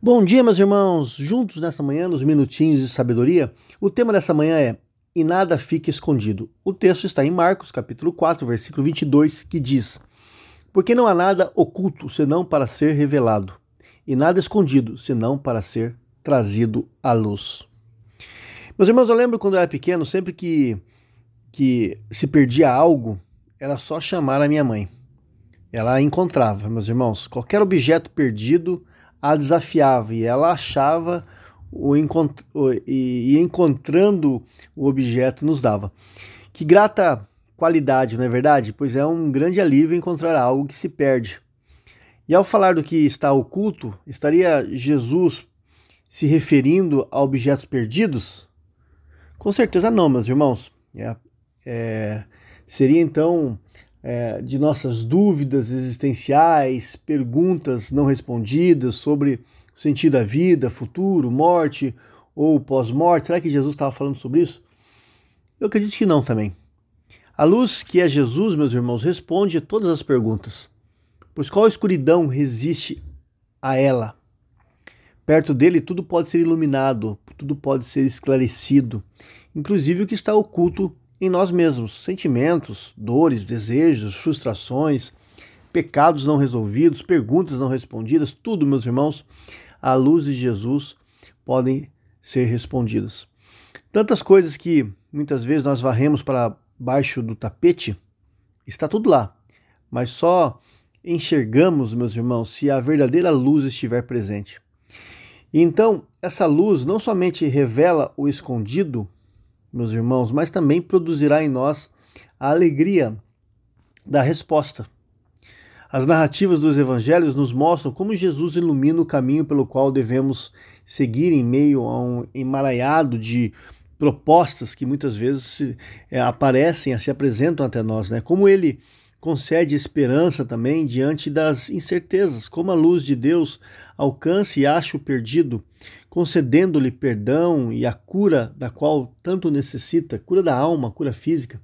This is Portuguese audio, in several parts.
Bom dia, meus irmãos. Juntos nessa manhã, nos minutinhos de sabedoria, o tema dessa manhã é E nada fique escondido. O texto está em Marcos, capítulo 4, versículo 22, que diz: Porque não há nada oculto senão para ser revelado, e nada escondido senão para ser trazido à luz. Meus irmãos, eu lembro quando eu era pequeno, sempre que, que se perdia algo, era só chamar a minha mãe. Ela encontrava, meus irmãos, qualquer objeto perdido a desafiava e ela achava o encont e, encontrando o objeto nos dava. Que grata qualidade, não é verdade? Pois é um grande alívio encontrar algo que se perde. E ao falar do que está oculto, estaria Jesus se referindo a objetos perdidos? Com certeza não, meus irmãos. É, é, seria então é, de nossas dúvidas existenciais, perguntas não respondidas sobre o sentido da vida, futuro, morte ou pós-morte. Será que Jesus estava falando sobre isso? Eu acredito que não também. A luz que é Jesus, meus irmãos, responde a todas as perguntas. Pois qual escuridão resiste a ela? Perto dele tudo pode ser iluminado, tudo pode ser esclarecido, inclusive o que está oculto em nós mesmos, sentimentos, dores, desejos, frustrações, pecados não resolvidos, perguntas não respondidas, tudo, meus irmãos, à luz de Jesus podem ser respondidas. Tantas coisas que muitas vezes nós varremos para baixo do tapete, está tudo lá, mas só enxergamos, meus irmãos, se a verdadeira luz estiver presente. Então, essa luz não somente revela o escondido, meus irmãos, mas também produzirá em nós a alegria da resposta. As narrativas dos evangelhos nos mostram como Jesus ilumina o caminho pelo qual devemos seguir em meio a um emaranhado de propostas que muitas vezes se, é, aparecem, se apresentam até nós, né? Como ele concede esperança também diante das incertezas, como a luz de Deus alcança e acha o perdido, concedendo-lhe perdão e a cura da qual tanto necessita, cura da alma, cura física.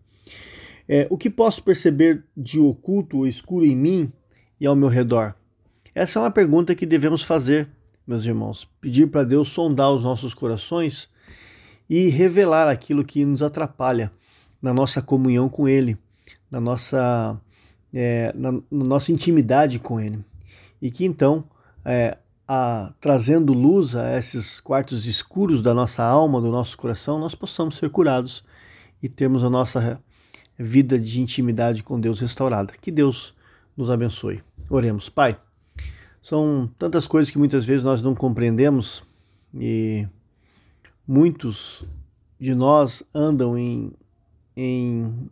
É, o que posso perceber de oculto ou escuro em mim e ao meu redor? Essa é uma pergunta que devemos fazer, meus irmãos. Pedir para Deus sondar os nossos corações e revelar aquilo que nos atrapalha na nossa comunhão com Ele, na nossa, é, na, na nossa intimidade com Ele. E que então é, a, trazendo luz a esses quartos escuros da nossa alma, do nosso coração, nós possamos ser curados e termos a nossa vida de intimidade com Deus restaurada. Que Deus nos abençoe. Oremos, Pai. São tantas coisas que muitas vezes nós não compreendemos e muitos de nós andam em, em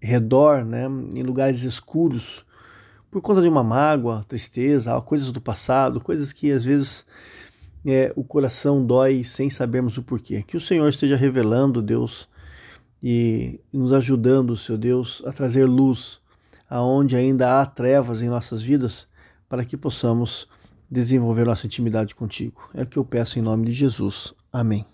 redor, né, em lugares escuros, por conta de uma mágoa, tristeza, coisas do passado, coisas que às vezes é, o coração dói sem sabermos o porquê. Que o Senhor esteja revelando, Deus, e nos ajudando, seu Deus, a trazer luz aonde ainda há trevas em nossas vidas, para que possamos desenvolver nossa intimidade contigo. É o que eu peço em nome de Jesus. Amém.